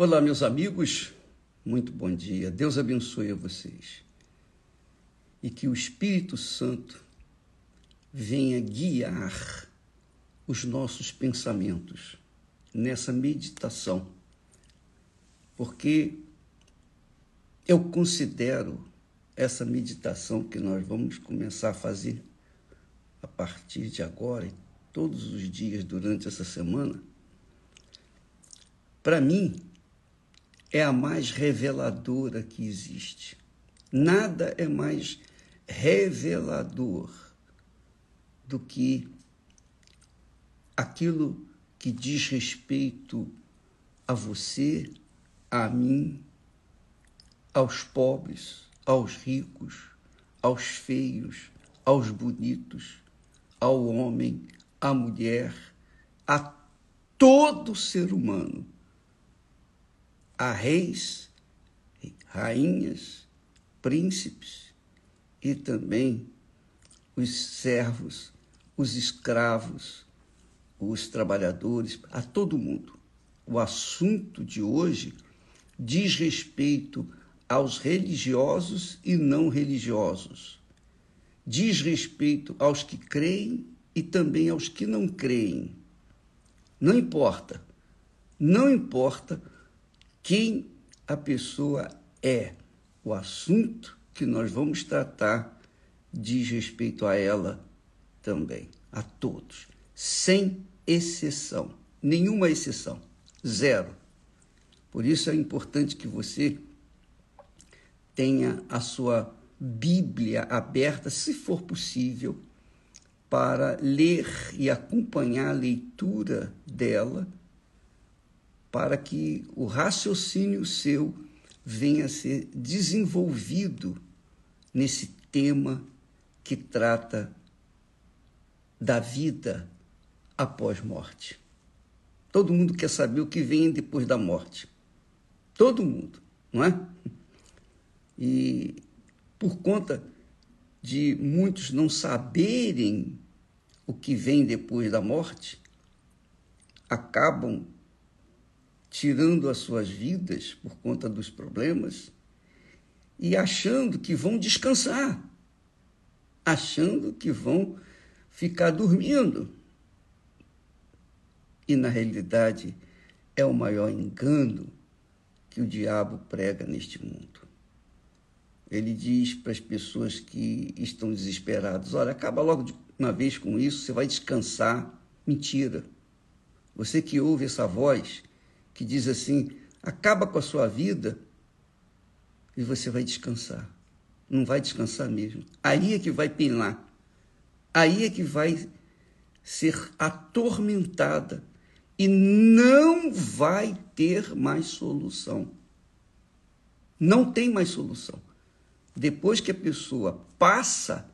Olá, meus amigos, muito bom dia. Deus abençoe a vocês. E que o Espírito Santo venha guiar os nossos pensamentos nessa meditação, porque eu considero essa meditação que nós vamos começar a fazer a partir de agora e todos os dias durante essa semana, para mim, é a mais reveladora que existe. Nada é mais revelador do que aquilo que diz respeito a você, a mim, aos pobres, aos ricos, aos feios, aos bonitos, ao homem, à mulher, a todo ser humano a reis, rainhas, príncipes e também os servos, os escravos, os trabalhadores, a todo mundo. O assunto de hoje diz respeito aos religiosos e não religiosos. Diz respeito aos que creem e também aos que não creem. Não importa. Não importa quem a pessoa é. O assunto que nós vamos tratar diz respeito a ela também, a todos, sem exceção, nenhuma exceção, zero. Por isso é importante que você tenha a sua Bíblia aberta, se for possível, para ler e acompanhar a leitura dela para que o raciocínio seu venha a ser desenvolvido nesse tema que trata da vida após morte. Todo mundo quer saber o que vem depois da morte. Todo mundo, não é? E por conta de muitos não saberem o que vem depois da morte, acabam tirando as suas vidas por conta dos problemas e achando que vão descansar, achando que vão ficar dormindo. E na realidade é o maior engano que o diabo prega neste mundo. Ele diz para as pessoas que estão desesperadas: olha, acaba logo de uma vez com isso, você vai descansar. Mentira. Você que ouve essa voz que diz assim: acaba com a sua vida e você vai descansar. Não vai descansar mesmo. Aí é que vai pinar. Aí é que vai ser atormentada e não vai ter mais solução. Não tem mais solução. Depois que a pessoa passa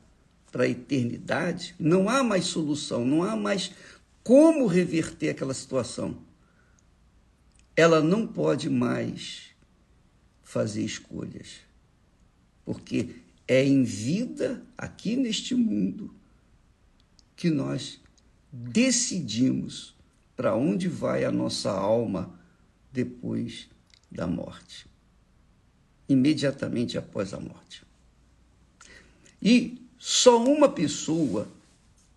para a eternidade, não há mais solução, não há mais como reverter aquela situação ela não pode mais fazer escolhas, porque é em vida, aqui neste mundo, que nós decidimos para onde vai a nossa alma depois da morte, imediatamente após a morte. E só uma pessoa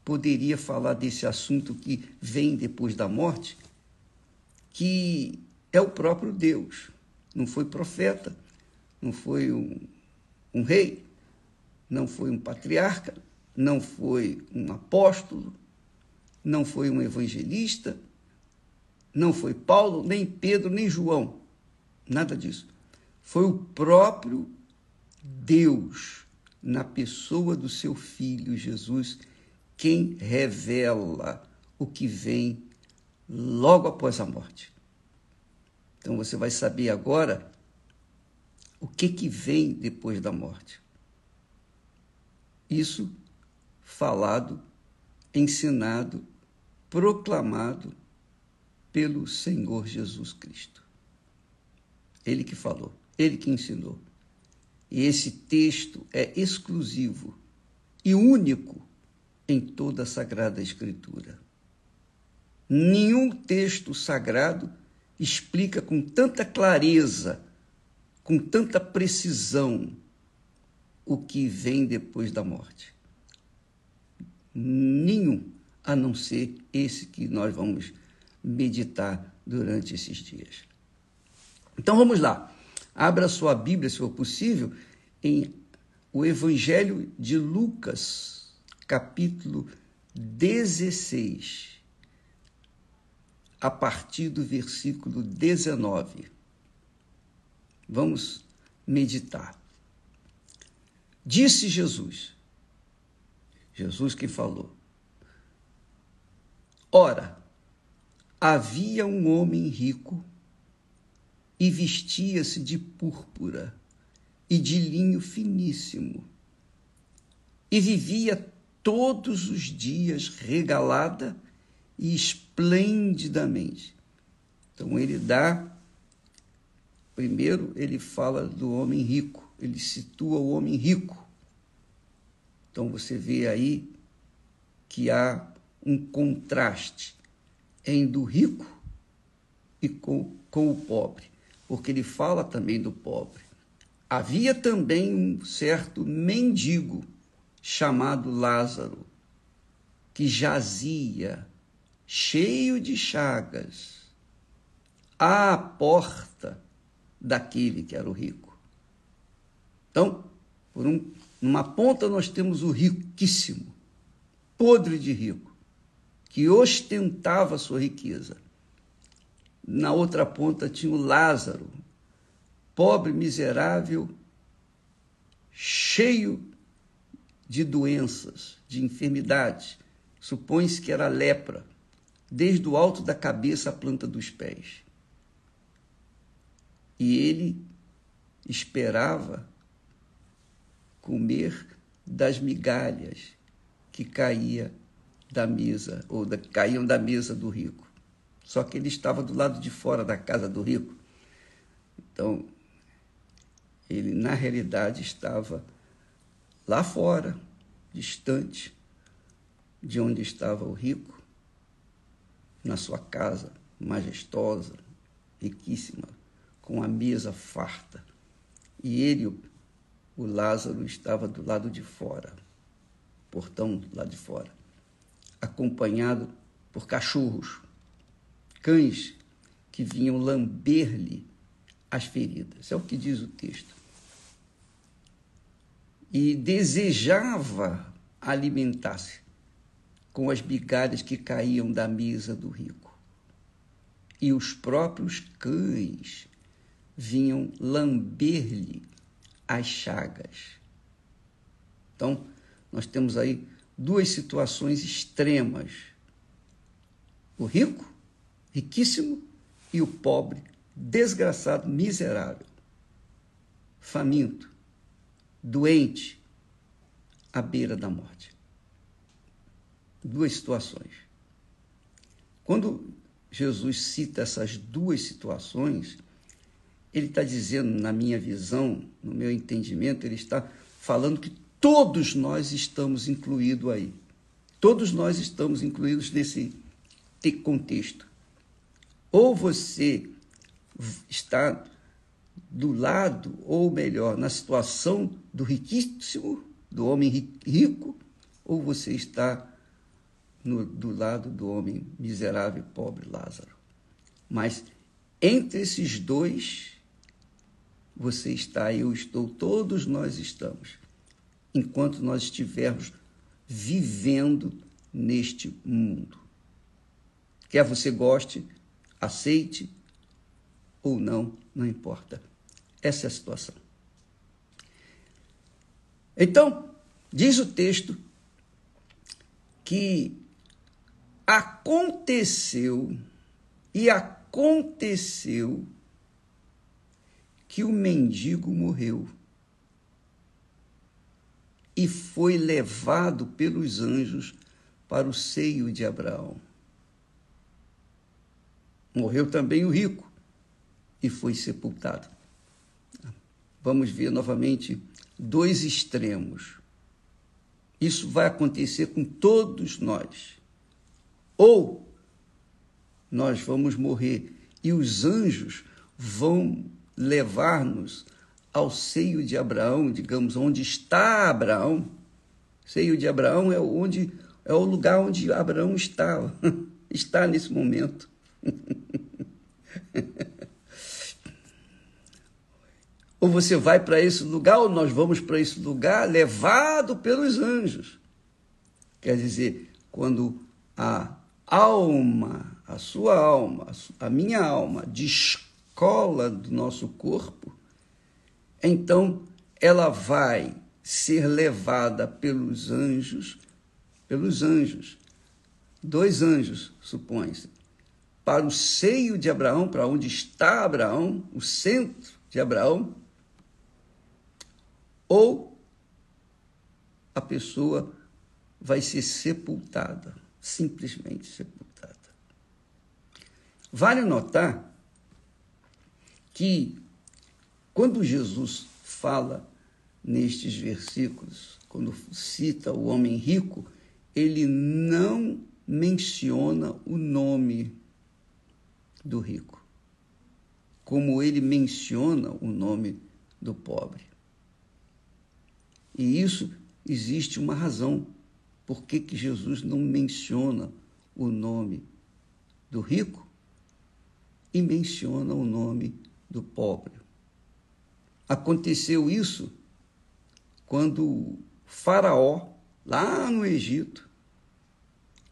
poderia falar desse assunto que vem depois da morte, que é o próprio Deus. Não foi profeta, não foi um, um rei, não foi um patriarca, não foi um apóstolo, não foi um evangelista, não foi Paulo, nem Pedro, nem João. Nada disso. Foi o próprio Deus, na pessoa do seu filho Jesus, quem revela o que vem logo após a morte. Então você vai saber agora o que, que vem depois da morte. Isso falado, ensinado, proclamado pelo Senhor Jesus Cristo. Ele que falou, ele que ensinou. E esse texto é exclusivo e único em toda a Sagrada Escritura. Nenhum texto sagrado explica com tanta clareza, com tanta precisão, o que vem depois da morte? Nenhum, a não ser esse que nós vamos meditar durante esses dias. Então vamos lá. Abra sua Bíblia, se for possível, em o Evangelho de Lucas, capítulo 16, a partir do versículo 19. Vamos meditar. Disse Jesus, Jesus que falou, Ora, havia um homem rico e vestia-se de púrpura e de linho finíssimo, e vivia todos os dias regalada e esplendidamente. Então ele dá, primeiro ele fala do homem rico, ele situa o homem rico. Então você vê aí que há um contraste em do rico e com, com o pobre, porque ele fala também do pobre. Havia também um certo mendigo chamado Lázaro, que jazia, cheio de chagas, à porta daquele que era o rico. Então, por um, numa ponta nós temos o riquíssimo, podre de rico, que ostentava sua riqueza. Na outra ponta tinha o Lázaro, pobre, miserável, cheio de doenças, de enfermidades. Supõe-se que era lepra, desde o alto da cabeça à planta dos pés. E ele esperava comer das migalhas que caía da mesa ou da, caíam da mesa do rico. Só que ele estava do lado de fora da casa do rico. Então, ele, na realidade, estava lá fora, distante de onde estava o rico, na sua casa majestosa, riquíssima, com a mesa farta. E ele, o Lázaro, estava do lado de fora, portão do lado de fora, acompanhado por cachorros, cães que vinham lamber-lhe as feridas. É o que diz o texto e desejava alimentar-se com as migalhas que caíam da mesa do rico. E os próprios cães vinham lamber-lhe as chagas. Então, nós temos aí duas situações extremas: o rico, riquíssimo, e o pobre, desgraçado, miserável, faminto doente, à beira da morte. Duas situações. Quando Jesus cita essas duas situações, ele está dizendo, na minha visão, no meu entendimento, ele está falando que todos nós estamos incluídos aí. Todos nós estamos incluídos nesse contexto. Ou você está do lado, ou melhor, na situação do riquíssimo, do homem rico, ou você está no, do lado do homem miserável e pobre Lázaro. Mas entre esses dois, você está, eu estou, todos nós estamos, enquanto nós estivermos vivendo neste mundo. Quer você goste, aceite ou não, não importa. Essa é a situação. Então, diz o texto que aconteceu e aconteceu que o mendigo morreu e foi levado pelos anjos para o seio de Abraão. Morreu também o rico e foi sepultado vamos ver novamente dois extremos. Isso vai acontecer com todos nós. Ou nós vamos morrer e os anjos vão levar-nos ao seio de Abraão, digamos, onde está Abraão. Seio de Abraão é onde é o lugar onde Abraão estava, está nesse momento. ou você vai para esse lugar, ou nós vamos para esse lugar levado pelos anjos. Quer dizer, quando a alma, a sua alma, a minha alma, descola do nosso corpo, então ela vai ser levada pelos anjos, pelos anjos, dois anjos, supõe-se, para o seio de Abraão, para onde está Abraão, o centro de Abraão, ou a pessoa vai ser sepultada, simplesmente sepultada. Vale notar que quando Jesus fala nestes versículos, quando cita o homem rico, ele não menciona o nome do rico, como ele menciona o nome do pobre. E isso existe uma razão. Por que, que Jesus não menciona o nome do rico e menciona o nome do pobre? Aconteceu isso quando Faraó, lá no Egito,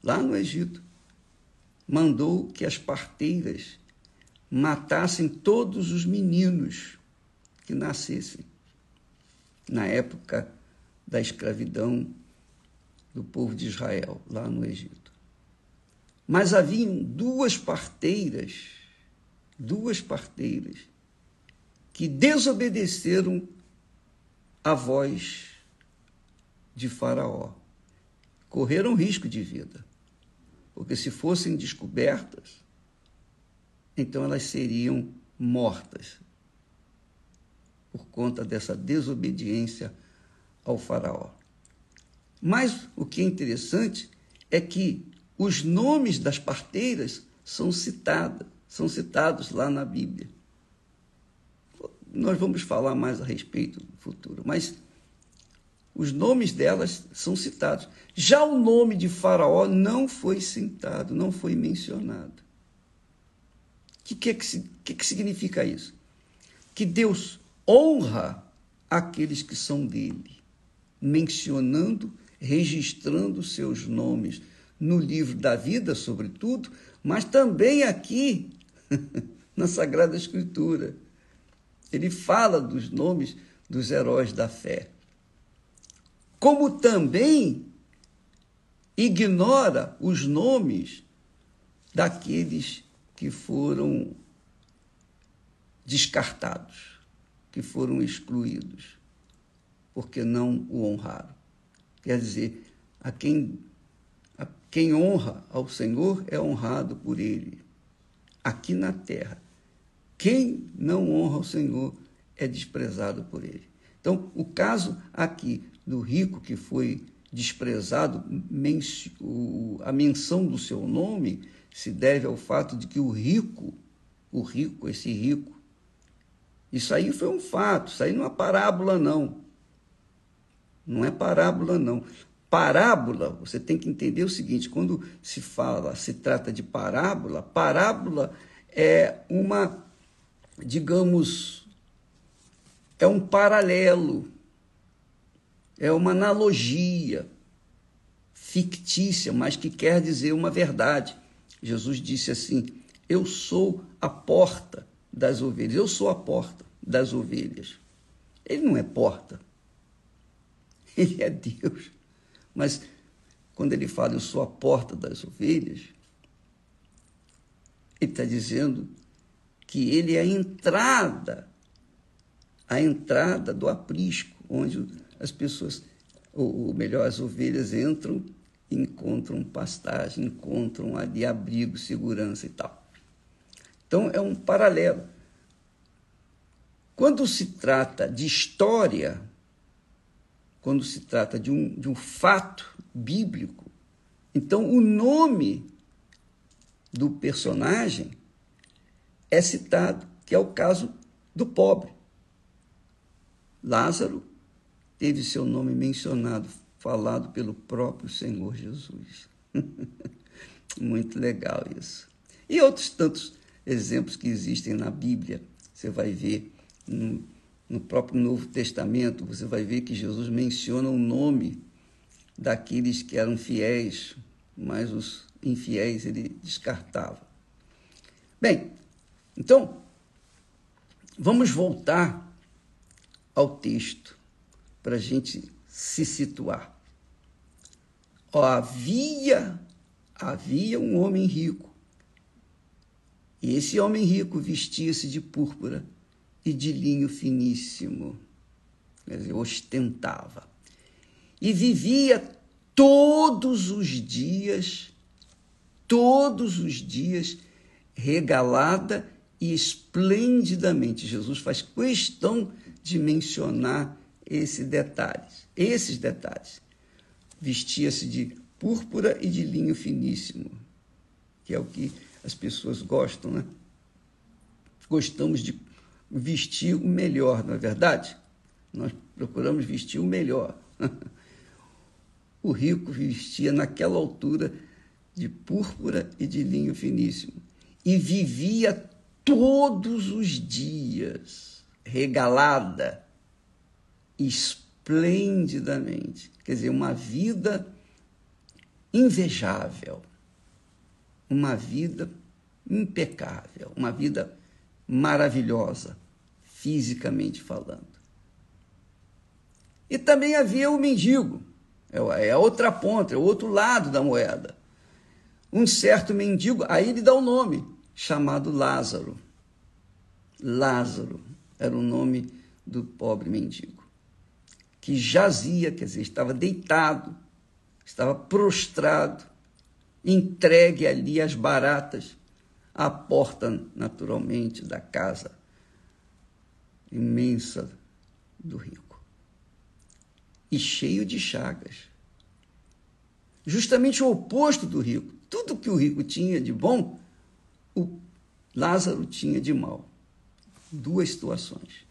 lá no Egito, mandou que as parteiras matassem todos os meninos que nascessem. Na época da escravidão do povo de Israel, lá no Egito. Mas haviam duas parteiras, duas parteiras, que desobedeceram a voz de Faraó. Correram risco de vida, porque se fossem descobertas, então elas seriam mortas por conta dessa desobediência ao Faraó. Mas o que é interessante é que os nomes das parteiras são citados, são citados lá na Bíblia. Nós vamos falar mais a respeito no futuro, mas os nomes delas são citados. Já o nome de Faraó não foi citado, não foi mencionado. O que, que, que, que significa isso? Que Deus honra aqueles que são dele mencionando, registrando seus nomes no livro da vida, sobretudo, mas também aqui na Sagrada Escritura. Ele fala dos nomes dos heróis da fé. Como também ignora os nomes daqueles que foram descartados, que foram excluídos porque não o honraram. Quer dizer, a quem, a quem honra ao Senhor é honrado por ele, aqui na terra. Quem não honra ao Senhor é desprezado por ele. Então, o caso aqui do rico que foi desprezado, a menção do seu nome se deve ao fato de que o rico, o rico, esse rico, isso aí foi um fato, isso aí não é parábola, não. Não é parábola, não. Parábola, você tem que entender o seguinte: quando se fala, se trata de parábola, parábola é uma, digamos, é um paralelo, é uma analogia fictícia, mas que quer dizer uma verdade. Jesus disse assim: Eu sou a porta das ovelhas, eu sou a porta das ovelhas. Ele não é porta, ele é Deus. Mas quando ele fala, eu sou a porta das ovelhas, ele está dizendo que ele é a entrada, a entrada do aprisco, onde as pessoas, ou melhor, as ovelhas entram e encontram pastagem, encontram ali abrigo, segurança e tal. Então é um paralelo. Quando se trata de história, quando se trata de um, de um fato bíblico. Então, o nome do personagem é citado, que é o caso do pobre. Lázaro teve seu nome mencionado, falado pelo próprio Senhor Jesus. Muito legal isso. E outros tantos exemplos que existem na Bíblia. Você vai ver no, próprio Novo Testamento, você vai ver que Jesus menciona o nome daqueles que eram fiéis, mas os infiéis ele descartava. Bem, então, vamos voltar ao texto para a gente se situar. Ó, havia, havia um homem rico. E esse homem rico vestia-se de púrpura e de linho finíssimo. Quer dizer, ostentava. E vivia todos os dias, todos os dias, regalada e esplendidamente. Jesus faz questão de mencionar esses detalhes, esses detalhes. Vestia-se de púrpura e de linho finíssimo, que é o que as pessoas gostam, né? Gostamos de vestir o melhor, não é verdade? Nós procuramos vestir o melhor. o rico vestia naquela altura de púrpura e de linho finíssimo e vivia todos os dias regalada esplendidamente. Quer dizer, uma vida invejável, uma vida impecável, uma vida maravilhosa, fisicamente falando. E também havia o mendigo, é, é a outra ponta, é o outro lado da moeda. Um certo mendigo, aí ele dá o um nome, chamado Lázaro. Lázaro era o nome do pobre mendigo, que jazia, quer dizer, estava deitado, estava prostrado, entregue ali às baratas, à porta, naturalmente, da casa imensa do rico. E cheio de chagas. Justamente o oposto do rico. Tudo que o rico tinha de bom, o Lázaro tinha de mal. Duas situações.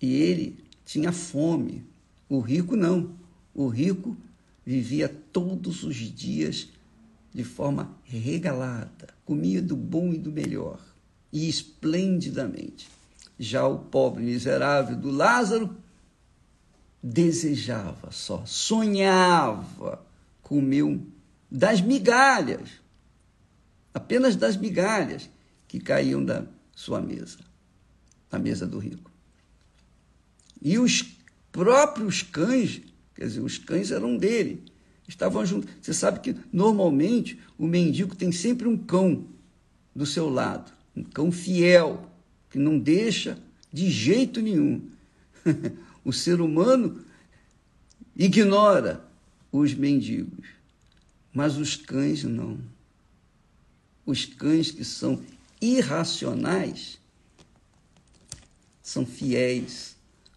E ele tinha fome. O rico não. O rico vivia todos os dias de forma regalada, comia do bom e do melhor, e esplendidamente. Já o pobre miserável do Lázaro desejava só, sonhava comer das migalhas, apenas das migalhas que caíam da sua mesa, da mesa do rico. E os próprios cães, quer dizer, os cães eram dele, estavam juntos. Você sabe que normalmente o mendigo tem sempre um cão do seu lado, um cão fiel, que não deixa de jeito nenhum. o ser humano ignora os mendigos, mas os cães não. Os cães que são irracionais são fiéis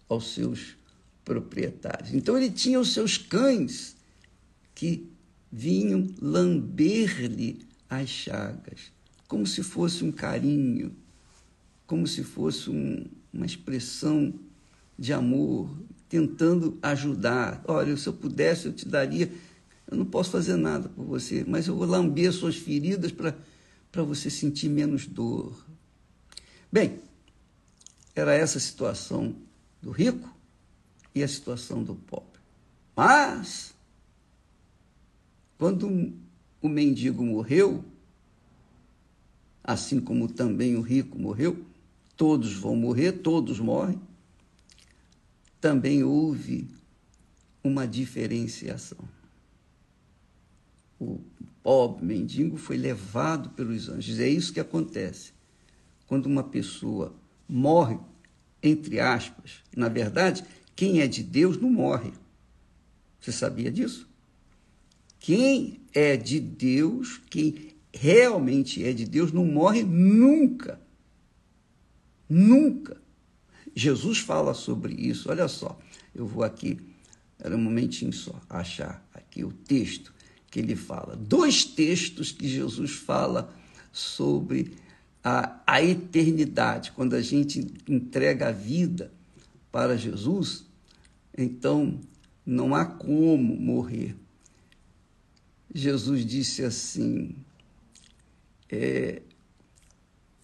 aos seus proprietários. Então ele tinha os seus cães que vinham lamber-lhe as chagas, como se fosse um carinho, como se fosse um, uma expressão de amor, tentando ajudar. Olha, se eu pudesse, eu te daria. Eu não posso fazer nada por você, mas eu vou lamber suas feridas para você sentir menos dor. Bem, era essa a situação do rico e a situação do pobre. Mas quando o mendigo morreu, assim como também o rico morreu, todos vão morrer, todos morrem, também houve uma diferenciação. O pobre mendigo foi levado pelos anjos. É isso que acontece. Quando uma pessoa morre, entre aspas, na verdade, quem é de Deus não morre. Você sabia disso? Quem é de Deus, quem realmente é de Deus, não morre nunca. Nunca. Jesus fala sobre isso. Olha só, eu vou aqui, era um momentinho só, achar aqui o texto que ele fala. Dois textos que Jesus fala sobre a, a eternidade, quando a gente entrega a vida para Jesus, então não há como morrer. Jesus disse assim, é,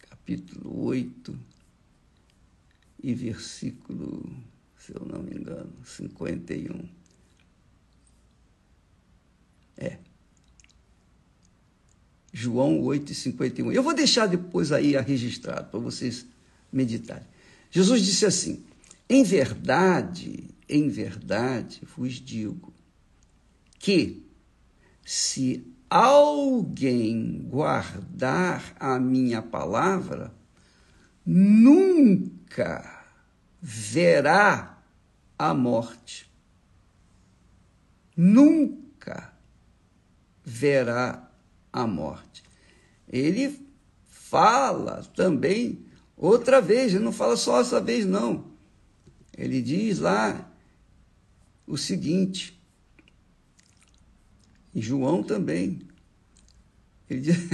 capítulo 8 e versículo, se eu não me engano, 51. É. João 8 e 51. Eu vou deixar depois aí registrado para vocês meditarem. Jesus disse assim: Em verdade, em verdade vos digo que se alguém guardar a minha palavra, nunca verá a morte. Nunca verá a morte. Ele fala também outra vez, ele não fala só essa vez, não. Ele diz lá o seguinte, João também. Ele diz...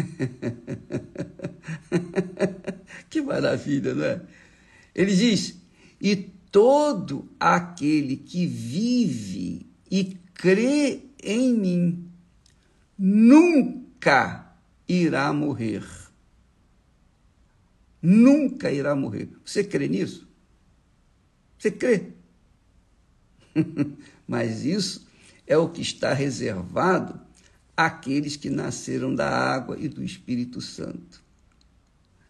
que maravilha, não é? Ele diz: E todo aquele que vive e crê em mim nunca irá morrer. Nunca irá morrer. Você crê nisso? Você crê? Mas isso é o que está reservado àqueles que nasceram da água e do Espírito Santo.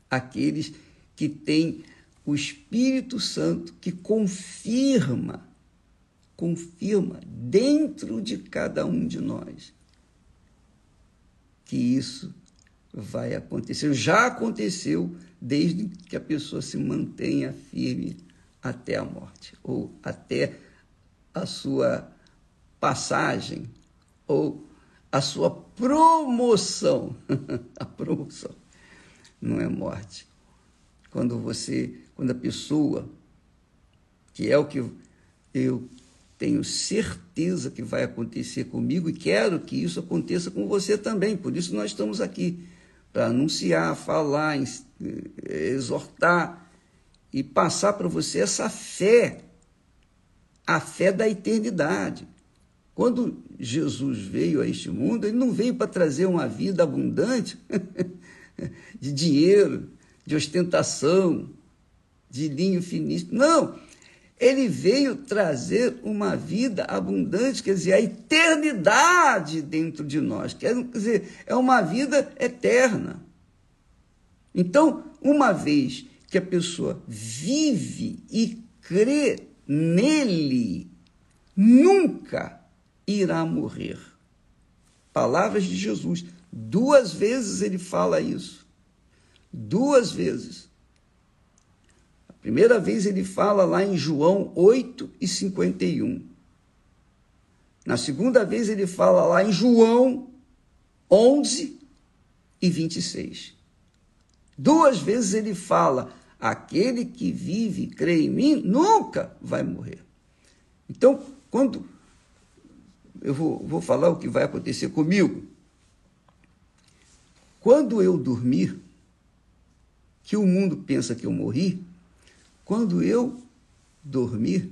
Aqueles que têm o Espírito Santo que confirma, confirma dentro de cada um de nós que isso vai acontecer. Já aconteceu desde que a pessoa se mantenha firme até a morte, ou até a sua passagem, ou a sua promoção. a promoção não é morte. Quando você, quando a pessoa, que é o que eu tenho certeza que vai acontecer comigo e quero que isso aconteça com você também. Por isso nós estamos aqui para anunciar, falar, exortar e passar para você essa fé, a fé da eternidade. Quando Jesus veio a este mundo, ele não veio para trazer uma vida abundante de dinheiro, de ostentação, de linho finíssimo. Não, ele veio trazer uma vida abundante, quer dizer, a eternidade dentro de nós. Quer dizer, é uma vida eterna. Então, uma vez que a pessoa vive e crê nele, nunca irá morrer. Palavras de Jesus. Duas vezes ele fala isso. Duas vezes. Primeira vez ele fala lá em João 8 e 51. Na segunda vez ele fala lá em João 11 e 26. Duas vezes ele fala: aquele que vive e crê em mim nunca vai morrer. Então, quando eu vou, vou falar o que vai acontecer comigo, quando eu dormir, que o mundo pensa que eu morri, quando eu dormir,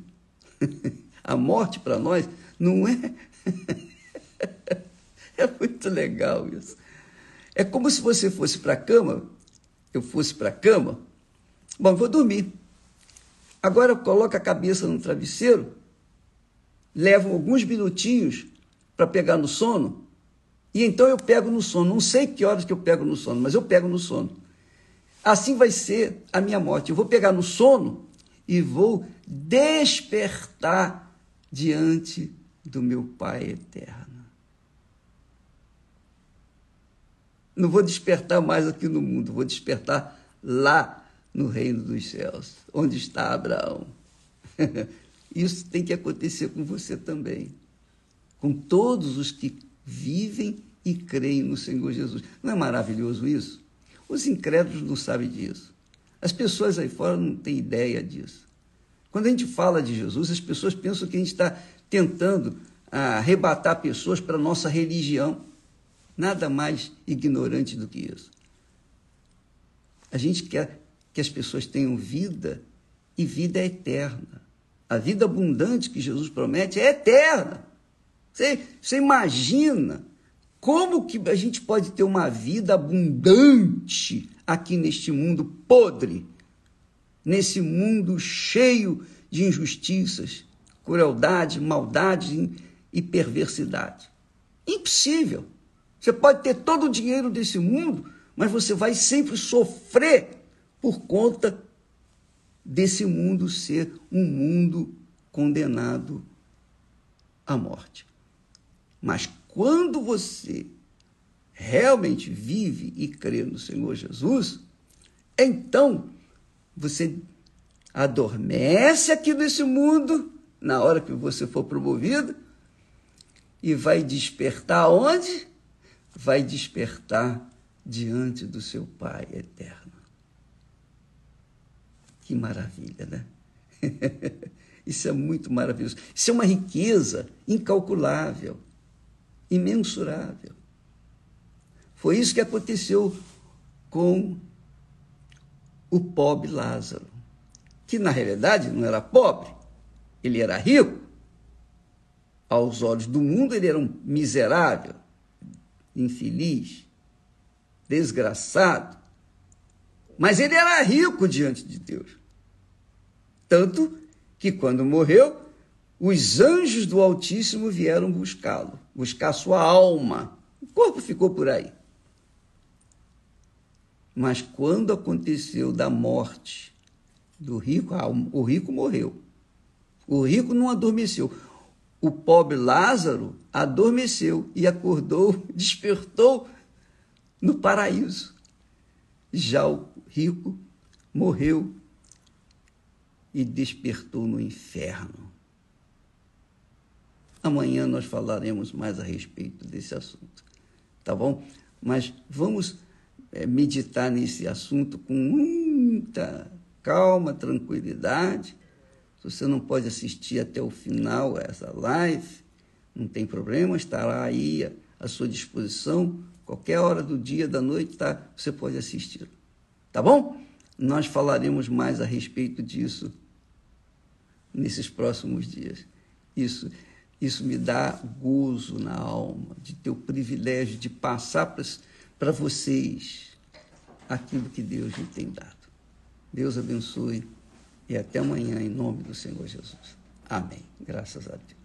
a morte para nós não é. é muito legal isso. É como se você fosse para a cama, eu fosse para a cama, bom, vou dormir. Agora coloca a cabeça no travesseiro, levo alguns minutinhos para pegar no sono, e então eu pego no sono. Não sei que horas que eu pego no sono, mas eu pego no sono. Assim vai ser a minha morte. Eu vou pegar no sono e vou despertar diante do meu Pai eterno. Não vou despertar mais aqui no mundo, vou despertar lá no reino dos céus, onde está Abraão. Isso tem que acontecer com você também, com todos os que vivem e creem no Senhor Jesus. Não é maravilhoso isso? Os incrédulos não sabem disso. As pessoas aí fora não têm ideia disso. Quando a gente fala de Jesus, as pessoas pensam que a gente está tentando arrebatar pessoas para a nossa religião. Nada mais ignorante do que isso. A gente quer que as pessoas tenham vida e vida eterna. A vida abundante que Jesus promete é eterna. Você, você imagina como que a gente pode ter uma vida abundante aqui neste mundo podre, nesse mundo cheio de injustiças, crueldade, maldade e perversidade? Impossível. Você pode ter todo o dinheiro desse mundo, mas você vai sempre sofrer por conta desse mundo ser um mundo condenado à morte. Mas quando você realmente vive e crê no Senhor Jesus, então você adormece aqui nesse mundo, na hora que você for promovido, e vai despertar onde? Vai despertar diante do seu Pai eterno. Que maravilha, né? Isso é muito maravilhoso. Isso é uma riqueza incalculável, imensurável. Foi isso que aconteceu com o pobre Lázaro, que na realidade não era pobre, ele era rico. Aos olhos do mundo, ele era um miserável, infeliz, desgraçado. Mas ele era rico diante de Deus. Tanto que quando morreu, os anjos do Altíssimo vieram buscá-lo, buscar sua alma. O corpo ficou por aí. Mas quando aconteceu da morte do rico, ah, o rico morreu. O rico não adormeceu. O pobre Lázaro adormeceu e acordou, despertou no paraíso. Já o rico morreu e despertou no inferno. Amanhã nós falaremos mais a respeito desse assunto, tá bom? Mas vamos é, meditar nesse assunto com muita calma, tranquilidade. Se você não pode assistir até o final essa live, não tem problema, estará aí à sua disposição. Qualquer hora do dia, da noite, tá, você pode assistir. Tá bom? Nós falaremos mais a respeito disso nesses próximos dias. Isso, isso me dá gozo na alma, de ter o privilégio de passar para vocês aquilo que Deus me tem dado. Deus abençoe e até amanhã, em nome do Senhor Jesus. Amém. Graças a Deus.